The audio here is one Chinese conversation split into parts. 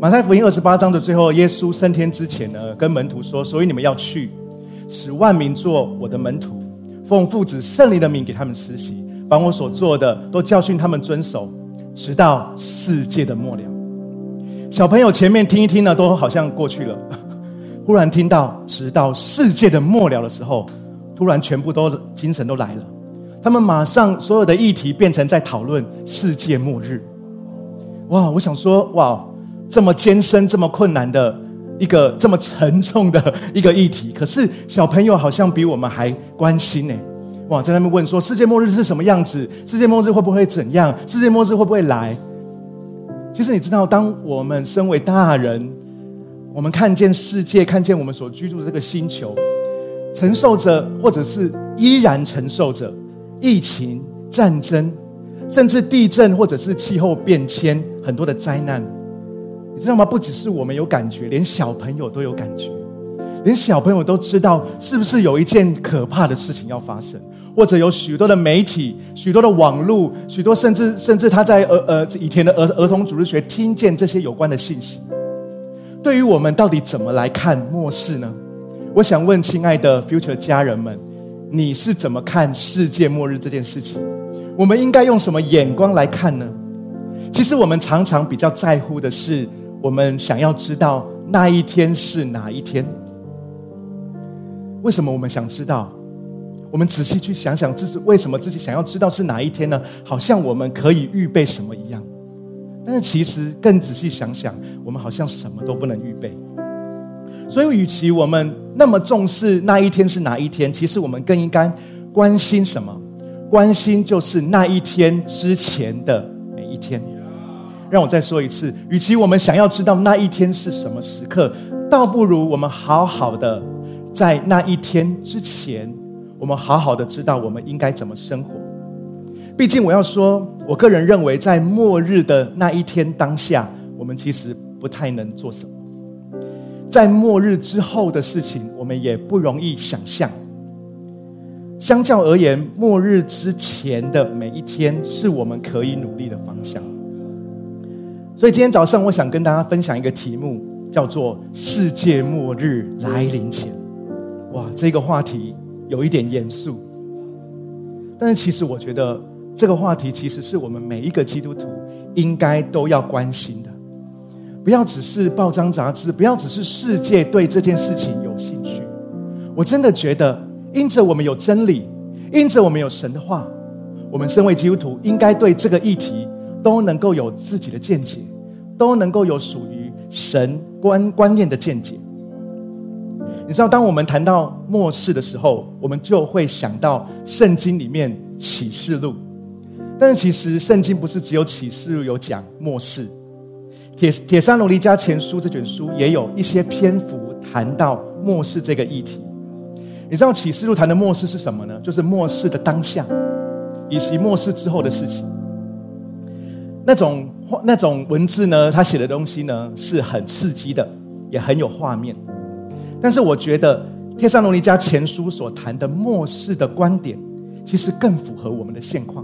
马太福音二十八章的最后，耶稣升天之前呢，跟门徒说：“所以你们要去，使万民做我的门徒，奉父子圣灵的名给他们施洗，把我所做的都教训他们遵守，直到世界的末了。”小朋友前面听一听呢，都好像过去了。忽然听到“直到世界的末了”的时候，突然全部都精神都来了。他们马上所有的议题变成在讨论世界末日。哇！我想说，哇！这么艰深、这么困难的一个这么沉重的一个议题，可是小朋友好像比我们还关心呢。哇，在那边问说：世界末日是什么样子？世界末日会不会怎样？世界末日会不会来？其实你知道，当我们身为大人，我们看见世界，看见我们所居住的这个星球，承受着或者是依然承受着疫情、战争，甚至地震或者是气候变迁很多的灾难。你知道吗？不只是我们有感觉，连小朋友都有感觉，连小朋友都知道是不是有一件可怕的事情要发生，或者有许多的媒体、许多的网络、许多甚至甚至他在儿呃以前的儿儿童组织学听见这些有关的信息。对于我们到底怎么来看末世呢？我想问亲爱的 Future 家人们，你是怎么看世界末日这件事情？我们应该用什么眼光来看呢？其实我们常常比较在乎的是。我们想要知道那一天是哪一天？为什么我们想知道？我们仔细去想想，这是为什么自己想要知道是哪一天呢？好像我们可以预备什么一样。但是其实更仔细想想，我们好像什么都不能预备。所以，与其我们那么重视那一天是哪一天，其实我们更应该关心什么？关心就是那一天之前的每一天。让我再说一次，与其我们想要知道那一天是什么时刻，倒不如我们好好的在那一天之前，我们好好的知道我们应该怎么生活。毕竟我要说，我个人认为，在末日的那一天当下，我们其实不太能做什么。在末日之后的事情，我们也不容易想象。相较而言，末日之前的每一天，是我们可以努力的方向。所以今天早上，我想跟大家分享一个题目，叫做“世界末日来临前”。哇，这个话题有一点严肃，但是其实我觉得这个话题其实是我们每一个基督徒应该都要关心的。不要只是报章杂志，不要只是世界对这件事情有兴趣。我真的觉得，因着我们有真理，因着我们有神的话，我们身为基督徒应该对这个议题。都能够有自己的见解，都能够有属于神观观念的见解。你知道，当我们谈到末世的时候，我们就会想到圣经里面启示录。但是，其实圣经不是只有启示录有讲末世，铁铁三罗离家前书这卷书也有一些篇幅谈到末世这个议题。你知道启示录谈的末世是什么呢？就是末世的当下，以及末世之后的事情。那种那种文字呢，他写的东西呢是很刺激的，也很有画面。但是我觉得《帖上罗尼迦前书》所谈的末世的观点，其实更符合我们的现况。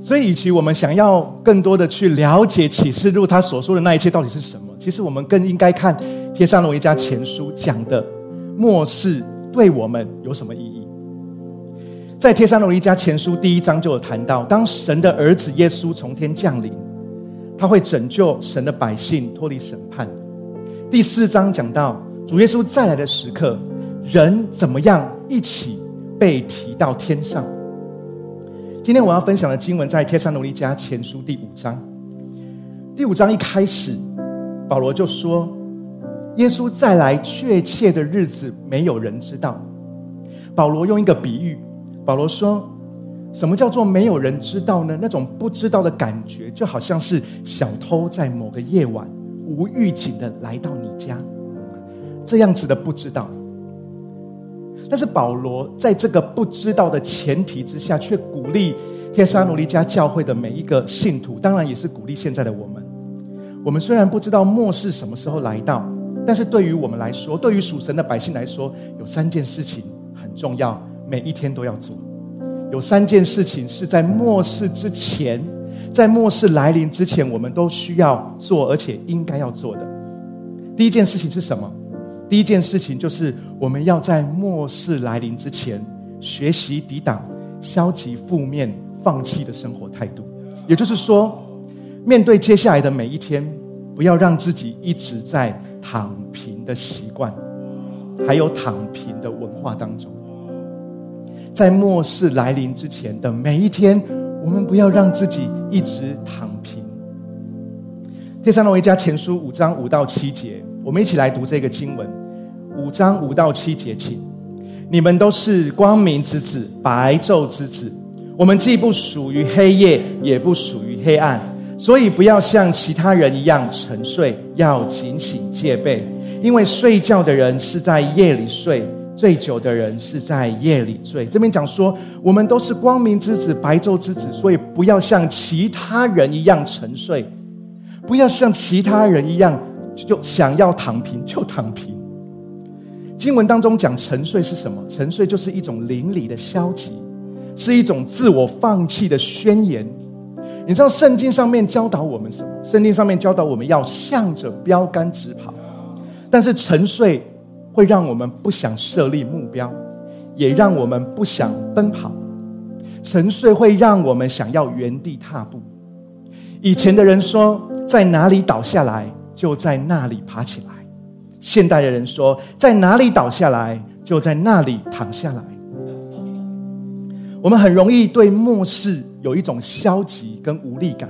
所以，与其我们想要更多的去了解启示录他所说的那一切到底是什么，其实我们更应该看《帖上罗尼迦前书》讲的末世对我们有什么意义。在《帖撒罗尼迦前书》第一章就有谈到，当神的儿子耶稣从天降临，他会拯救神的百姓脱离审判。第四章讲到主耶稣再来的时刻，人怎么样一起被提到天上。今天我要分享的经文在《帖撒罗尼迦前书》第五章。第五章一开始，保罗就说：“耶稣再来确切的日子，没有人知道。”保罗用一个比喻。保罗说：“什么叫做没有人知道呢？那种不知道的感觉，就好像是小偷在某个夜晚无预警的来到你家，这样子的不知道。但是保罗在这个不知道的前提之下，却鼓励帖撒罗尼迦教会的每一个信徒，当然也是鼓励现在的我们。我们虽然不知道末世什么时候来到，但是对于我们来说，对于属神的百姓来说，有三件事情很重要。”每一天都要做，有三件事情是在末世之前在末世来临之前，我们都需要做，而且应该要做的。第一件事情是什么？第一件事情就是我们要在末世来临之前，学习抵挡消极、负面、放弃的生活态度。也就是说，面对接下来的每一天，不要让自己一直在躺平的习惯，还有躺平的文化当中。在末世来临之前的每一天，我们不要让自己一直躺平。第三罗维加前书五章五到七节，我们一起来读这个经文。五章五到七节，请你们都是光明之子，白昼之子。我们既不属于黑夜，也不属于黑暗，所以不要像其他人一样沉睡，要警醒戒备。因为睡觉的人是在夜里睡。醉酒的人是在夜里醉。这边讲说，我们都是光明之子、白昼之子，所以不要像其他人一样沉睡，不要像其他人一样就想要躺平就躺平。经文当中讲沉睡是什么？沉睡就是一种邻里的消极，是一种自我放弃的宣言。你知道圣经上面教导我们什么？圣经上面教导我们要向着标杆直跑，但是沉睡。会让我们不想设立目标，也让我们不想奔跑。沉睡会让我们想要原地踏步。以前的人说，在哪里倒下来，就在那里爬起来；现代的人说，在哪里倒下来，就在那里躺下来。我们很容易对末世有一种消极跟无力感。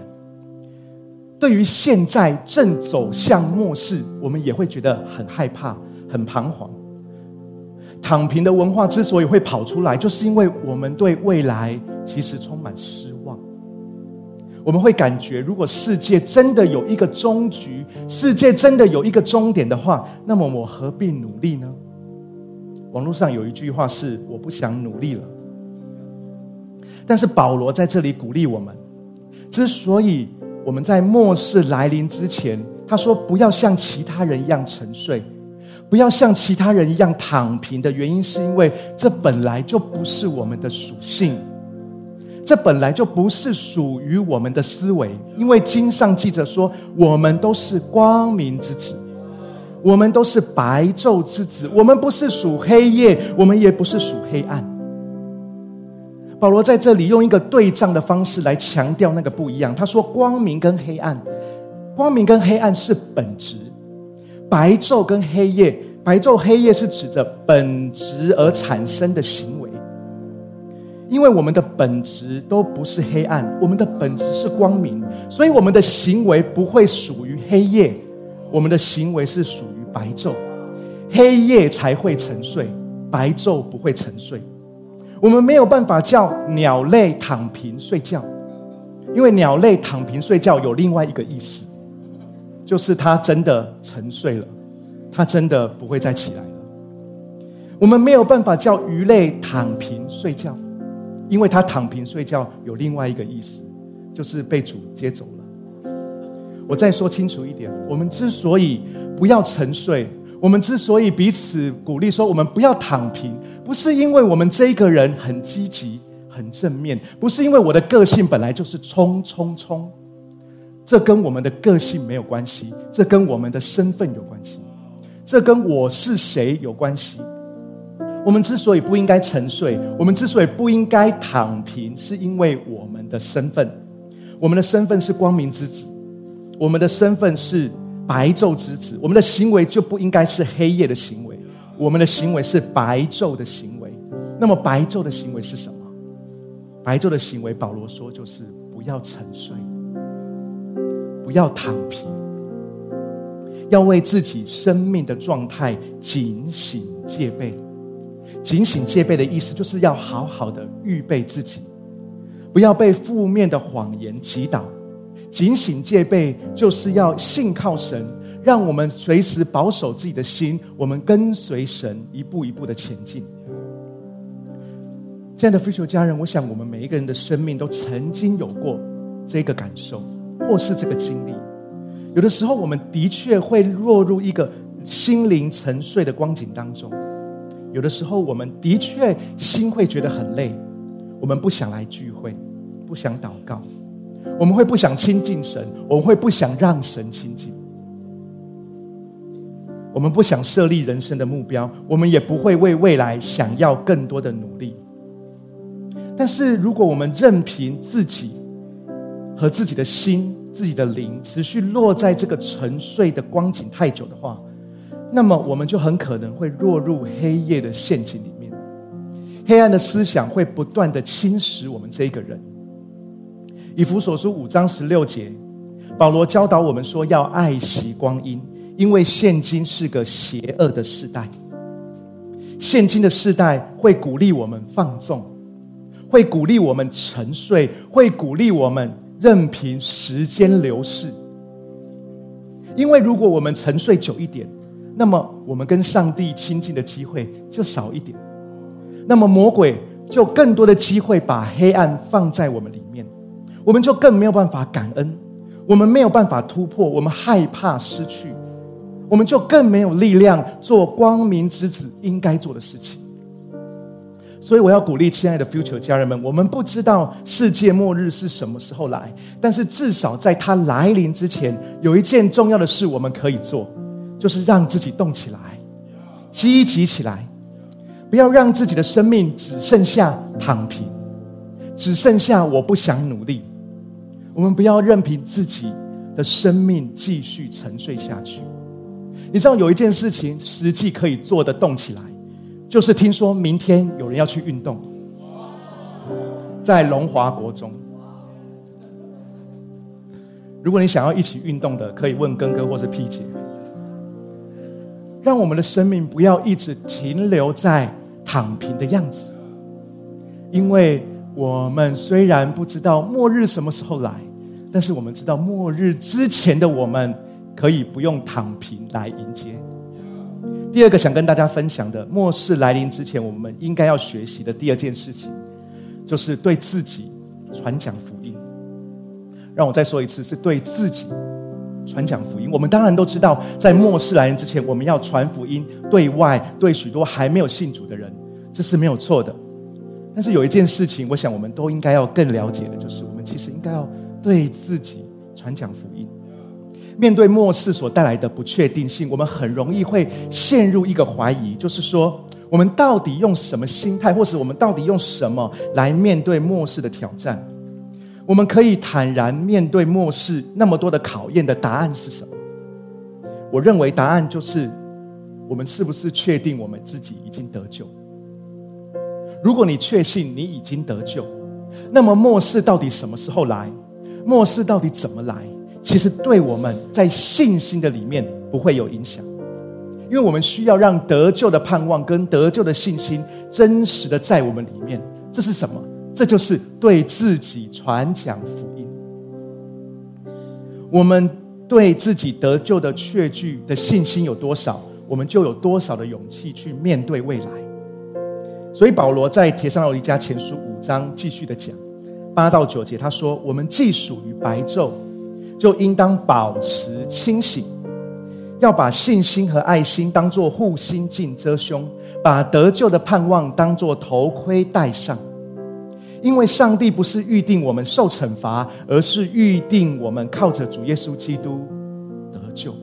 对于现在正走向末世，我们也会觉得很害怕。很彷徨，躺平的文化之所以会跑出来，就是因为我们对未来其实充满失望。我们会感觉，如果世界真的有一个终局，世界真的有一个终点的话，那么我何必努力呢？网络上有一句话是：“我不想努力了。”但是保罗在这里鼓励我们，之所以我们在末世来临之前，他说不要像其他人一样沉睡。不要像其他人一样躺平的原因，是因为这本来就不是我们的属性，这本来就不是属于我们的思维。因为经上记着说，我们都是光明之子，我们都是白昼之子，我们不是属黑夜，我们也不是属黑暗。保罗在这里用一个对仗的方式来强调那个不一样。他说，光明跟黑暗，光明跟黑暗是本质。白昼跟黑夜，白昼黑夜是指着本质而产生的行为，因为我们的本质都不是黑暗，我们的本质是光明，所以我们的行为不会属于黑夜，我们的行为是属于白昼，黑夜才会沉睡，白昼不会沉睡。我们没有办法叫鸟类躺平睡觉，因为鸟类躺平睡觉有另外一个意思。就是他真的沉睡了，他真的不会再起来了。我们没有办法叫鱼类躺平睡觉，因为他躺平睡觉有另外一个意思，就是被主接走了。我再说清楚一点：我们之所以不要沉睡，我们之所以彼此鼓励说我们不要躺平，不是因为我们这一个人很积极、很正面，不是因为我的个性本来就是冲冲冲。这跟我们的个性没有关系，这跟我们的身份有关系，这跟我是谁有关系。我们之所以不应该沉睡，我们之所以不应该躺平，是因为我们的身份。我们的身份是光明之子，我们的身份是白昼之子，我们的行为就不应该是黑夜的行为，我们的行为是白昼的行为。那么白昼的行为是什么？白昼的行为，保罗说就是不要沉睡。要躺平，要为自己生命的状态警醒戒备。警醒戒备的意思，就是要好好的预备自己，不要被负面的谎言击倒。警醒戒备，就是要信靠神，让我们随时保守自己的心，我们跟随神一步一步的前进。亲爱的非球家人，我想我们每一个人的生命都曾经有过这个感受。或是这个经历，有的时候我们的确会落入一个心灵沉睡的光景当中；有的时候我们的确心会觉得很累，我们不想来聚会，不想祷告，我们会不想亲近神，我们会不想让神亲近，我们不想设立人生的目标，我们也不会为未来想要更多的努力。但是，如果我们任凭自己和自己的心、自己的灵持续落在这个沉睡的光景太久的话，那么我们就很可能会落入黑夜的陷阱里面。黑暗的思想会不断的侵蚀我们这一个人。以弗所书五章十六节，保罗教导我们说要爱惜光阴，因为现今是个邪恶的时代。现今的世代会鼓励我们放纵，会鼓励我们沉睡，会鼓励我们任凭时间流逝。因为如果我们沉睡久一点，那么我们跟上帝亲近的机会就少一点。那么魔鬼就更多的机会把黑暗放在我们里面，我们就更没有办法感恩，我们没有办法突破，我们害怕失去，我们就更没有力量做光明之子应该做的事情。所以我要鼓励亲爱的 Future 家人们，我们不知道世界末日是什么时候来，但是至少在它来临之前，有一件重要的事我们可以做，就是让自己动起来，积极起来。不要让自己的生命只剩下躺平，只剩下我不想努力。我们不要任凭自己的生命继续沉睡下去。你知道有一件事情实际可以做得动起来，就是听说明天有人要去运动，在龙华国中。如果你想要一起运动的，可以问根哥或是 P 姐。让我们的生命不要一直停留在。躺平的样子，因为我们虽然不知道末日什么时候来，但是我们知道末日之前的我们可以不用躺平来迎接。第二个想跟大家分享的，末世来临之前，我们应该要学习的第二件事情，就是对自己传讲福音。让我再说一次，是对自己传讲福音。我们当然都知道，在末世来临之前，我们要传福音对外，对许多还没有信主的人。这是没有错的，但是有一件事情，我想我们都应该要更了解的，就是我们其实应该要对自己传讲福音。面对末世所带来的不确定性，我们很容易会陷入一个怀疑，就是说，我们到底用什么心态，或是我们到底用什么来面对末世的挑战？我们可以坦然面对末世那么多的考验的答案是什么？我认为答案就是，我们是不是确定我们自己已经得救？如果你确信你已经得救，那么末世到底什么时候来？末世到底怎么来？其实对我们在信心的里面不会有影响，因为我们需要让得救的盼望跟得救的信心真实的在我们里面。这是什么？这就是对自己传讲福音。我们对自己得救的确据的信心有多少，我们就有多少的勇气去面对未来。所以保罗在铁上罗尼加前书五章继续的讲八到九节，他说：“我们既属于白昼，就应当保持清醒，要把信心和爱心当作护心镜遮胸，把得救的盼望当作头盔戴上。因为上帝不是预定我们受惩罚，而是预定我们靠着主耶稣基督得救。”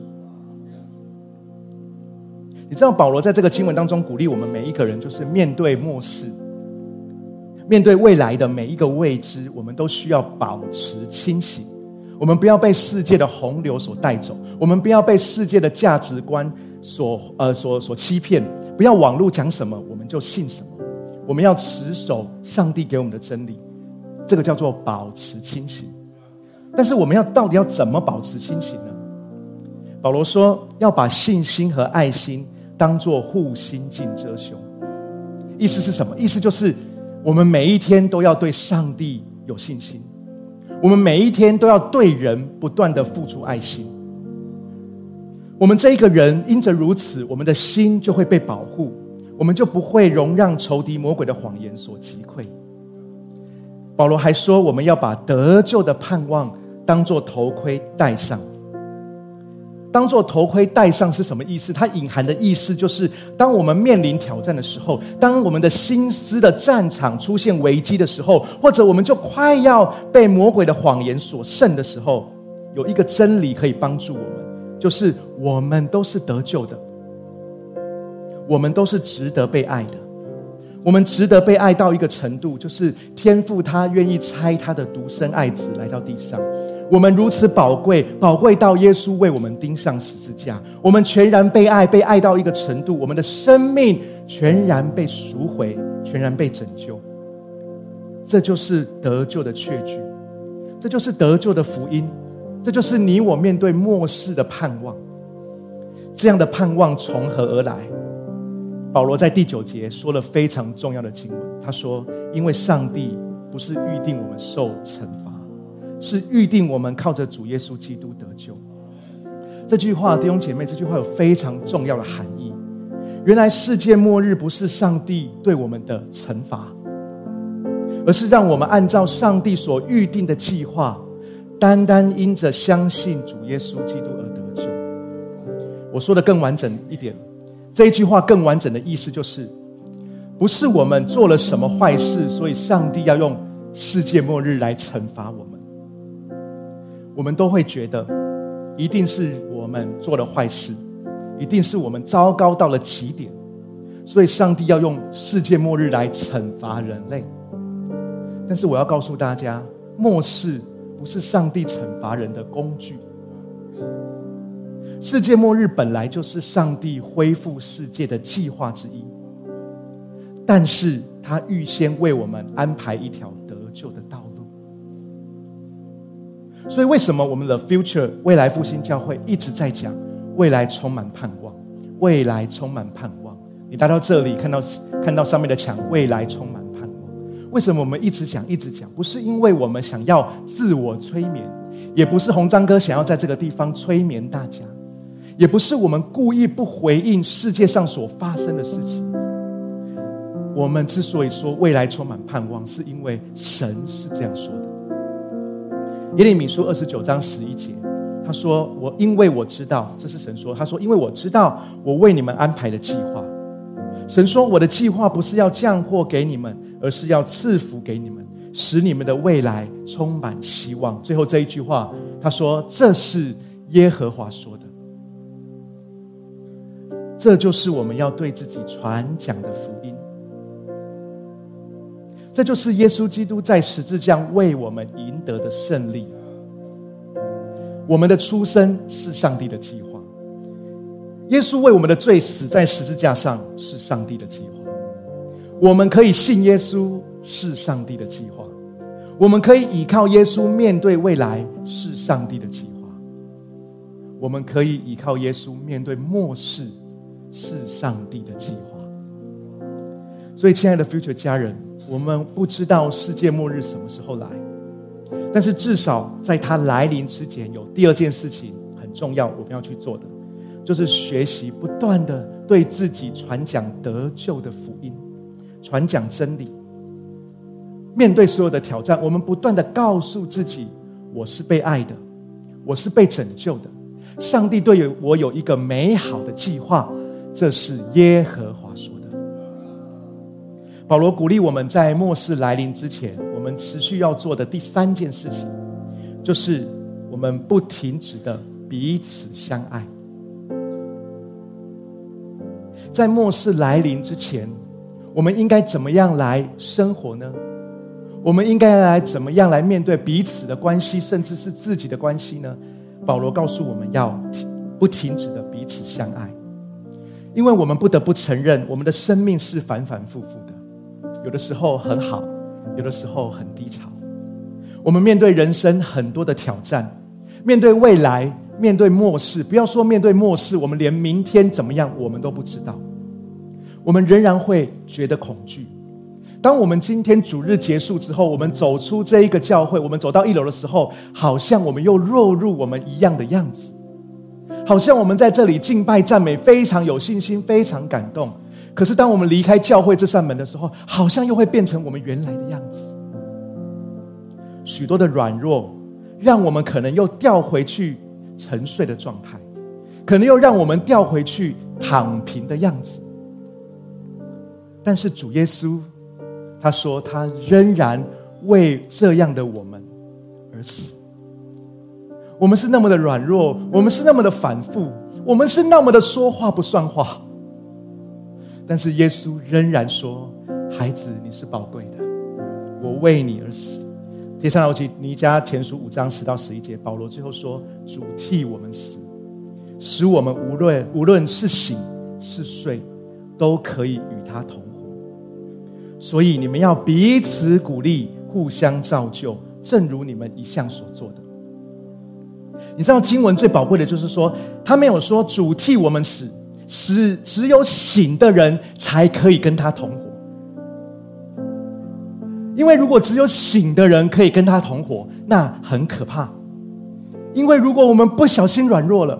你知道保罗在这个经文当中鼓励我们每一个人，就是面对末世，面对未来的每一个未知，我们都需要保持清醒。我们不要被世界的洪流所带走，我们不要被世界的价值观所呃所所欺骗。不要网络讲什么我们就信什么，我们要持守上帝给我们的真理，这个叫做保持清醒。但是我们要到底要怎么保持清醒呢？保罗说要把信心和爱心。当做护心镜遮胸，意思是什么？意思就是我们每一天都要对上帝有信心，我们每一天都要对人不断的付出爱心。我们这一个人因着如此，我们的心就会被保护，我们就不会容让仇敌魔鬼的谎言所击溃。保罗还说，我们要把得救的盼望当做头盔戴上。当做头盔戴上是什么意思？它隐含的意思就是，当我们面临挑战的时候，当我们的心思的战场出现危机的时候，或者我们就快要被魔鬼的谎言所胜的时候，有一个真理可以帮助我们，就是我们都是得救的，我们都是值得被爱的，我们值得被爱到一个程度，就是天父他愿意拆他的独生爱子来到地上。我们如此宝贵，宝贵到耶稣为我们钉上十字架。我们全然被爱，被爱到一个程度，我们的生命全然被赎回，全然被拯救。这就是得救的确据，这就是得救的福音，这就是你我面对末世的盼望。这样的盼望从何而来？保罗在第九节说了非常重要的经文，他说：“因为上帝不是预定我们受惩罚。”是预定我们靠着主耶稣基督得救。这句话，弟兄姐妹，这句话有非常重要的含义。原来世界末日不是上帝对我们的惩罚，而是让我们按照上帝所预定的计划，单单因着相信主耶稣基督而得救。我说的更完整一点，这一句话更完整的意思就是，不是我们做了什么坏事，所以上帝要用世界末日来惩罚我们。我们都会觉得，一定是我们做了坏事，一定是我们糟糕到了极点，所以上帝要用世界末日来惩罚人类。但是我要告诉大家，末世不是上帝惩罚人的工具。世界末日本来就是上帝恢复世界的计划之一，但是他预先为我们安排一条得救的道路。所以，为什么我们的 Future 未来复兴教会一直在讲未来充满盼望？未来充满盼望。你来到这里，看到看到上面的墙，未来充满盼望。为什么我们一直讲一直讲？不是因为我们想要自我催眠，也不是红章哥想要在这个地方催眠大家，也不是我们故意不回应世界上所发生的事情。我们之所以说未来充满盼望，是因为神是这样说的。耶利米书二十九章十一节，他说：“我因为我知道，这是神说。他说，因为我知道我为你们安排的计划。神说，我的计划不是要降祸给你们，而是要赐福给你们，使你们的未来充满希望。”最后这一句话，他说：“这是耶和华说的。”这就是我们要对自己传讲的福音。这就是耶稣基督在十字架为我们赢得的胜利。我们的出生是上帝的计划，耶稣为我们的罪死在十字架上是上帝的计划。我们可以信耶稣是上帝的计划，我们可以依靠耶稣面对未来是上帝的计划，我们可以依靠耶稣面对末世是上帝的计划。所以，亲爱的 Future 家人。我们不知道世界末日什么时候来，但是至少在它来临之前，有第二件事情很重要，我们要去做的，就是学习不断的对自己传讲得救的福音，传讲真理。面对所有的挑战，我们不断的告诉自己：我是被爱的，我是被拯救的，上帝对我有一个美好的计划。这是耶和华说的。保罗鼓励我们在末世来临之前，我们持续要做的第三件事情，就是我们不停止的彼此相爱。在末世来临之前，我们应该怎么样来生活呢？我们应该来怎么样来面对彼此的关系，甚至是自己的关系呢？保罗告诉我们要不停止的彼此相爱，因为我们不得不承认，我们的生命是反反复复的。有的时候很好，有的时候很低潮。我们面对人生很多的挑战，面对未来，面对末世。不要说面对末世，我们连明天怎么样，我们都不知道。我们仍然会觉得恐惧。当我们今天主日结束之后，我们走出这一个教会，我们走到一楼的时候，好像我们又落入我们一样的样子，好像我们在这里敬拜赞美，非常有信心，非常感动。可是，当我们离开教会这扇门的时候，好像又会变成我们原来的样子。许多的软弱，让我们可能又掉回去沉睡的状态。可能又让我们掉回去躺平的样子。但是主耶稣，他说他仍然为这样的我们而死。我们是那么的软弱，我们是那么的反复，我们是那么的说话不算话。但是耶稣仍然说：“孩子，你是宝贵的，我为你而死。”第三楼记尼加前书五章十到十一节，保罗最后说：“主替我们死，使我们无论无论是醒是睡，都可以与他同活。所以你们要彼此鼓励，互相造就，正如你们一向所做的。”你知道经文最宝贵的就是说，他没有说主替我们死，死只有醒的人才可以跟他同活。因为如果只有醒的人可以跟他同活，那很可怕。因为如果我们不小心软弱了，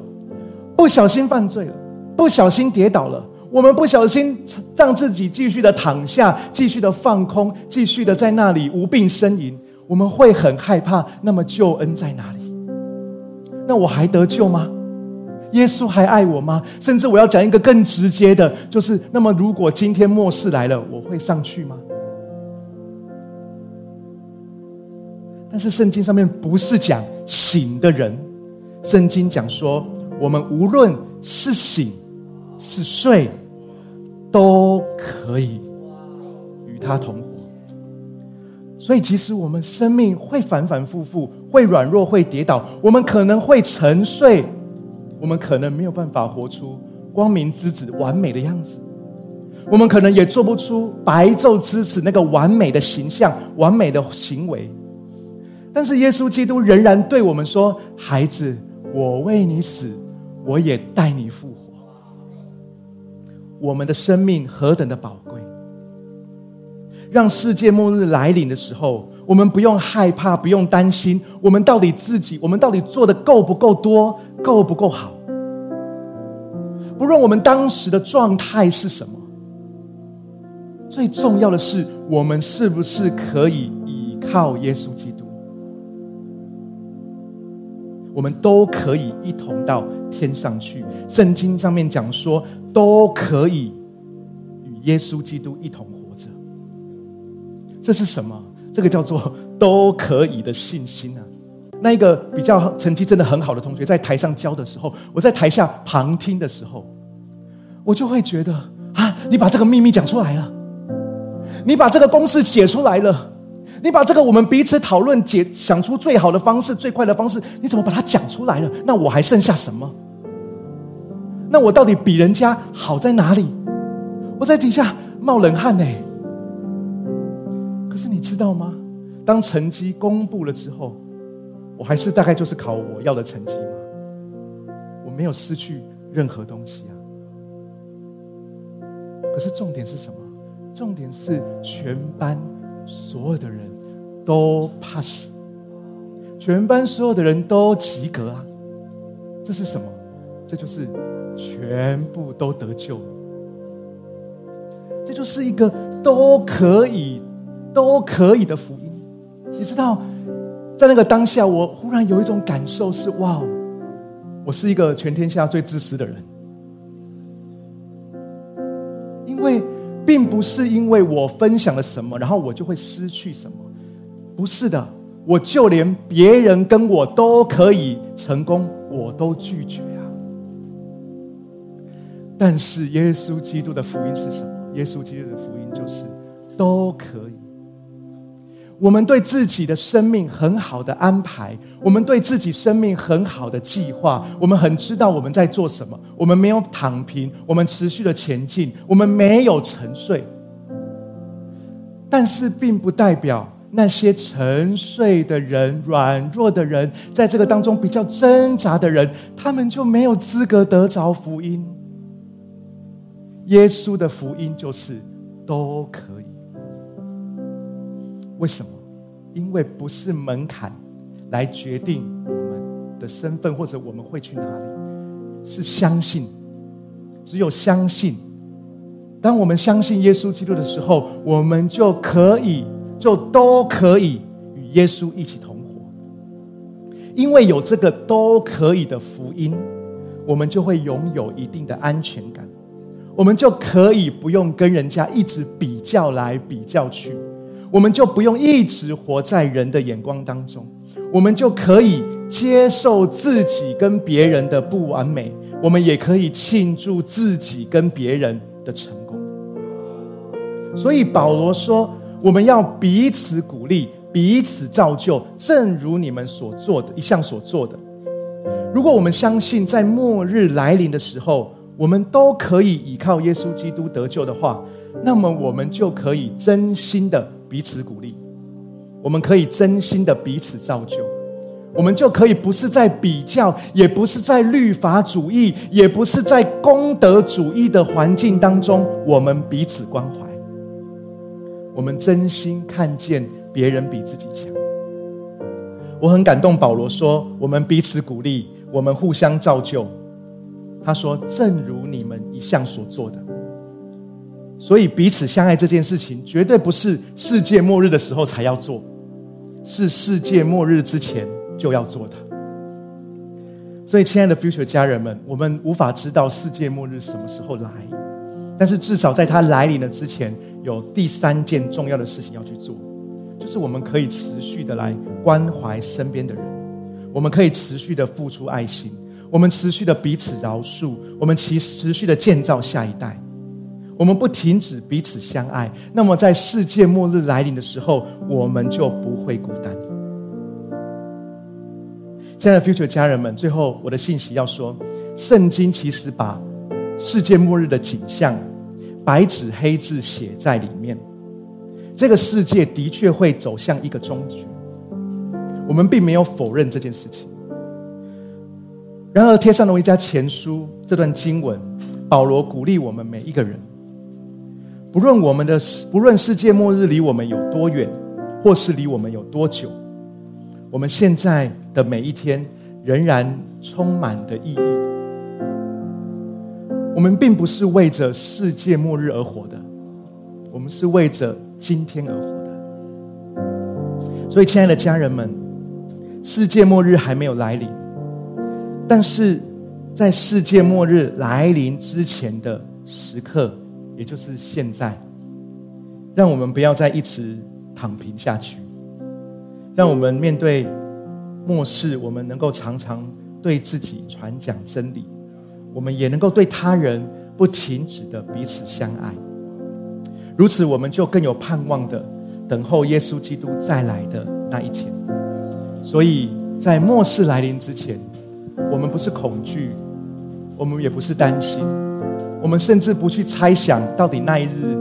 不小心犯罪了，不小心跌倒了，我们不小心让自己继续的躺下，继续的放空，继续的在那里无病呻吟，我们会很害怕。那么救恩在哪里？那我还得救吗？耶稣还爱我吗？甚至我要讲一个更直接的，就是那么如果今天末世来了，我会上去吗？但是圣经上面不是讲醒的人，圣经讲说，我们无论是醒是睡，都可以与他同活。所以，即使我们生命会反反复复，会软弱，会跌倒，我们可能会沉睡，我们可能没有办法活出光明之子完美的样子，我们可能也做不出白昼之子那个完美的形象、完美的行为。但是耶稣基督仍然对我们说：“孩子，我为你死，我也带你复活。我们的生命何等的宝贵！让世界末日来临的时候，我们不用害怕，不用担心，我们到底自己，我们到底做的够不够多，够不够好？不论我们当时的状态是什么，最重要的是，我们是不是可以依靠耶稣基督？”我们都可以一同到天上去。圣经上面讲说，都可以与耶稣基督一同活着。这是什么？这个叫做 都可以的信心啊！那一个比较成绩真的很好的同学，在台上教的时候，我在台下旁听的时候，我就会觉得啊，你把这个秘密讲出来了，你把这个公式写出来了。你把这个我们彼此讨论解想出最好的方式最快的方式，你怎么把它讲出来了？那我还剩下什么？那我到底比人家好在哪里？我在底下冒冷汗呢。是你知道吗？当成绩公布了之后，我还是大概就是考我要的成绩吗？我没有失去任何东西啊。可是重点是什么？重点是全班。所有的人都 pass，全班所有的人都及格啊！这是什么？这就是全部都得救了。这就是一个都可以、都可以的福音。你知道，在那个当下，我忽然有一种感受是：哇，我是一个全天下最自私的人，因为。并不是因为我分享了什么，然后我就会失去什么，不是的，我就连别人跟我都可以成功，我都拒绝啊。但是耶稣基督的福音是什么？耶稣基督的福音就是都可以。我们对自己的生命很好的安排，我们对自己生命很好的计划，我们很知道我们在做什么。我们没有躺平，我们持续的前进，我们没有沉睡。但是，并不代表那些沉睡的人、软弱的人，在这个当中比较挣扎的人，他们就没有资格得着福音。耶稣的福音就是都可以。为什么？因为不是门槛来决定我们的身份，或者我们会去哪里，是相信。只有相信，当我们相信耶稣基督的时候，我们就可以，就都可以与耶稣一起同活。因为有这个都可以的福音，我们就会拥有一定的安全感，我们就可以不用跟人家一直比较来比较去，我们就不用一直活在人的眼光当中，我们就可以接受自己跟别人的不完美，我们也可以庆祝自己跟别人的成功。所以保罗说，我们要彼此鼓励，彼此造就，正如你们所做的一项所做的。如果我们相信在末日来临的时候，我们都可以依靠耶稣基督得救的话，那么我们就可以真心的彼此鼓励，我们可以真心的彼此造就，我们就可以不是在比较，也不是在律法主义，也不是在功德主义的环境当中，我们彼此关怀，我们真心看见别人比自己强。我很感动，保罗说：“我们彼此鼓励。”我们互相造就，他说：“正如你们一向所做的，所以彼此相爱这件事情，绝对不是世界末日的时候才要做，是世界末日之前就要做的。所以，亲爱的 Future 家人们，我们无法知道世界末日什么时候来，但是至少在它来临的之前，有第三件重要的事情要去做，就是我们可以持续的来关怀身边的人。”我们可以持续的付出爱心，我们持续的彼此饶恕，我们持持续的建造下一代，我们不停止彼此相爱。那么，在世界末日来临的时候，我们就不会孤单。亲爱的 Future 家人们，最后我的信息要说：圣经其实把世界末日的景象白纸黑字写在里面。这个世界的确会走向一个终局。我们并没有否认这件事情。然而，贴上了一家前书这段经文，保罗鼓励我们每一个人，不论我们的不论世界末日离我们有多远，或是离我们有多久，我们现在的每一天仍然充满的意义。我们并不是为着世界末日而活的，我们是为着今天而活的。所以，亲爱的家人们。世界末日还没有来临，但是在世界末日来临之前的时刻，也就是现在，让我们不要再一直躺平下去，让我们面对末世，我们能够常常对自己传讲真理，我们也能够对他人不停止的彼此相爱，如此我们就更有盼望的等候耶稣基督再来的那一天。所以在末世来临之前，我们不是恐惧，我们也不是担心，我们甚至不去猜想到底那一日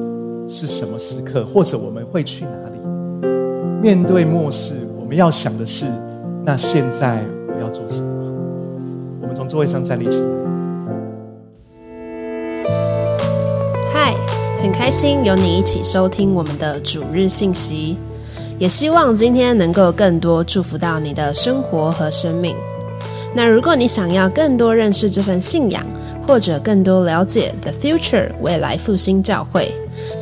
是什么时刻，或者我们会去哪里。面对末世，我们要想的是：那现在我要做什么？我们从座位上站立起来。嗨，很开心有你一起收听我们的主日信息。也希望今天能够更多祝福到你的生活和生命。那如果你想要更多认识这份信仰，或者更多了解 The Future 未来复兴教会，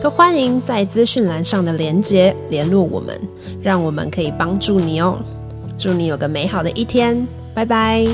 都欢迎在资讯栏上的连接联络我们，让我们可以帮助你哦。祝你有个美好的一天，拜拜。